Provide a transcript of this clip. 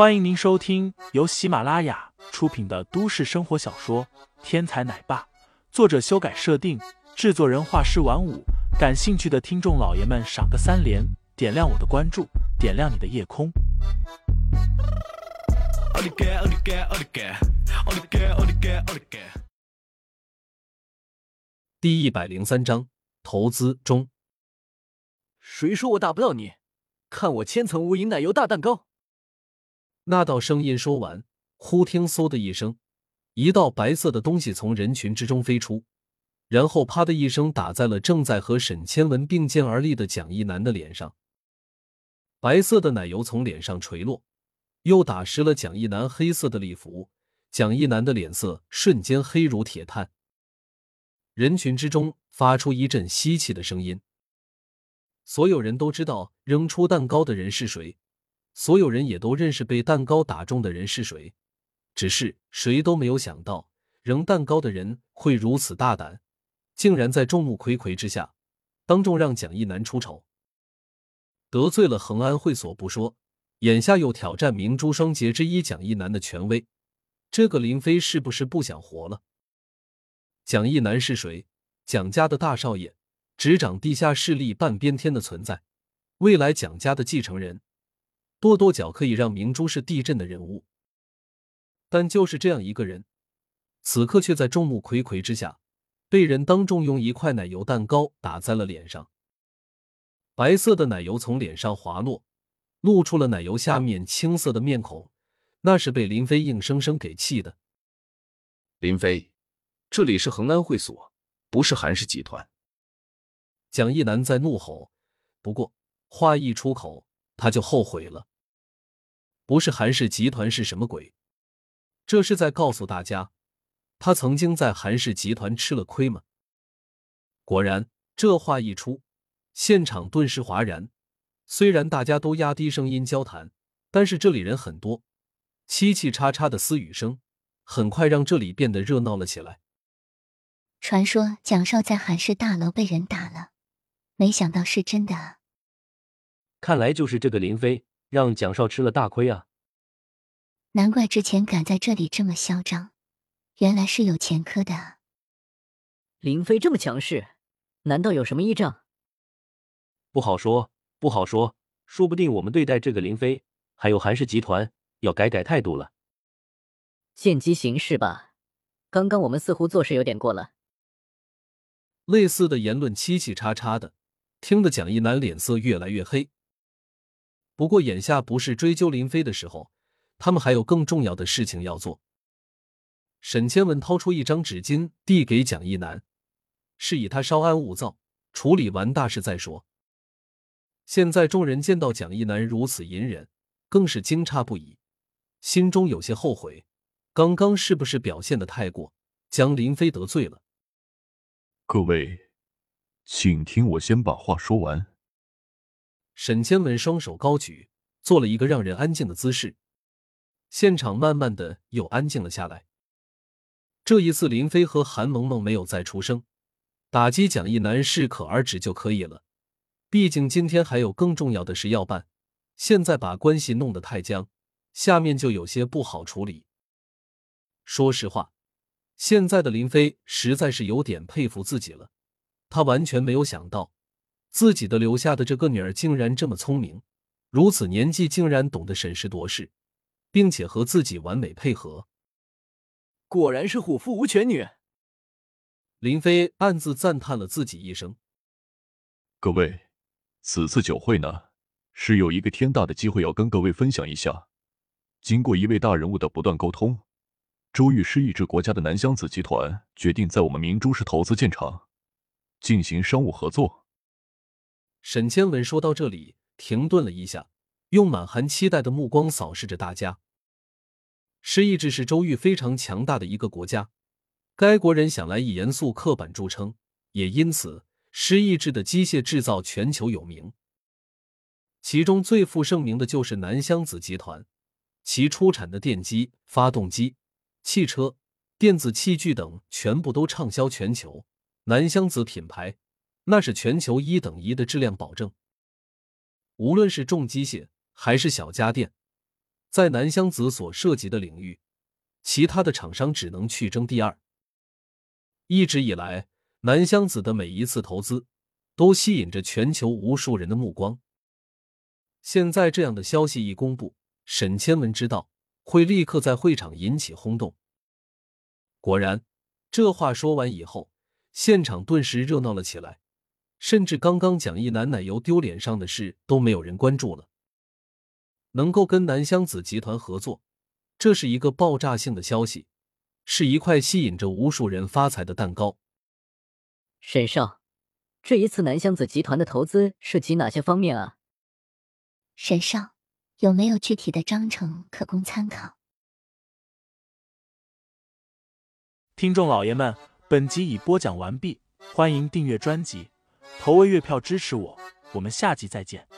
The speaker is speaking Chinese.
欢迎您收听由喜马拉雅出品的都市生活小说《天才奶爸》，作者修改设定，制作人画师晚舞。感兴趣的听众老爷们，赏个三连，点亮我的关注，点亮你的夜空。第一百零三章投资中。谁说我打不到你？看我千层无影奶油大蛋糕！那道声音说完，忽听嗖的一声，一道白色的东西从人群之中飞出，然后啪的一声打在了正在和沈千文并肩而立的蒋一南的脸上。白色的奶油从脸上垂落，又打湿了蒋一南黑色的礼服。蒋一南的脸色瞬间黑如铁炭。人群之中发出一阵吸气的声音。所有人都知道扔出蛋糕的人是谁，所有人也都认识被蛋糕打中的人是谁，只是谁都没有想到扔蛋糕的人会如此大胆，竟然在众目睽睽之下当众让蒋一南出丑，得罪了恒安会所不说，眼下又挑战明珠双杰之一蒋一南的权威，这个林飞是不是不想活了？蒋一南是谁？蒋家的大少爷。执掌地下势力半边天的存在，未来蒋家的继承人，跺跺脚可以让明珠是地震的人物。但就是这样一个人，此刻却在众目睽睽之下，被人当众用一块奶油蛋糕打在了脸上。白色的奶油从脸上滑落，露出了奶油下面青色的面孔，那是被林飞硬生生给气的。林飞，这里是恒安会所，不是韩氏集团。蒋一南在怒吼，不过话一出口，他就后悔了。不是韩氏集团是什么鬼？这是在告诉大家，他曾经在韩氏集团吃了亏吗？果然，这话一出，现场顿时哗然。虽然大家都压低声音交谈，但是这里人很多，嘁嘁叉叉的私语声很快让这里变得热闹了起来。传说蒋少在韩氏大楼被人打了。没想到是真的，看来就是这个林飞让蒋少吃了大亏啊！难怪之前敢在这里这么嚣张，原来是有前科的。林飞这么强势，难道有什么依仗？不好说，不好说，说不定我们对待这个林飞还有韩氏集团要改改态度了。见机行事吧，刚刚我们似乎做事有点过了。类似的言论，七七叉叉的。听得蒋一楠脸色越来越黑。不过眼下不是追究林飞的时候，他们还有更重要的事情要做。沈千文掏出一张纸巾递给蒋一南，示意他稍安勿躁，处理完大事再说。现在众人见到蒋一南如此隐忍，更是惊诧不已，心中有些后悔，刚刚是不是表现的太过，将林飞得罪了？各位。请听我先把话说完。沈千文双手高举，做了一个让人安静的姿势，现场慢慢的又安静了下来。这一次，林飞和韩萌萌没有再出声，打击蒋一南适可而止就可以了。毕竟今天还有更重要的事要办，现在把关系弄得太僵，下面就有些不好处理。说实话，现在的林飞实在是有点佩服自己了。他完全没有想到，自己的留下的这个女儿竟然这么聪明，如此年纪竟然懂得审时度势，并且和自己完美配合。果然是虎父无犬女。林飞暗自赞叹了自己一声。各位，此次酒会呢，是有一个天大的机会要跟各位分享一下。经过一位大人物的不断沟通，周玉失意志国家的南湘子集团决定在我们明珠市投资建厂。进行商务合作。沈千文说到这里，停顿了一下，用满含期待的目光扫视着大家。失意志是周玉非常强大的一个国家，该国人想来以严肃刻板著称，也因此失意志的机械制造全球有名。其中最负盛名的就是南湘子集团，其出产的电机、发动机、汽车、电子器具等，全部都畅销全球。南湘子品牌，那是全球一等一的质量保证。无论是重机械还是小家电，在南湘子所涉及的领域，其他的厂商只能去争第二。一直以来，南湘子的每一次投资都吸引着全球无数人的目光。现在这样的消息一公布，沈千文知道会立刻在会场引起轰动。果然，这话说完以后，现场顿时热闹了起来，甚至刚刚讲一男奶油丢脸上的事都没有人关注了。能够跟南湘子集团合作，这是一个爆炸性的消息，是一块吸引着无数人发财的蛋糕。沈少，这一次南湘子集团的投资涉及哪些方面啊？沈少，有没有具体的章程可供参考？听众老爷们，本集已播讲完毕，欢迎订阅专辑，投喂月票支持我，我们下集再见。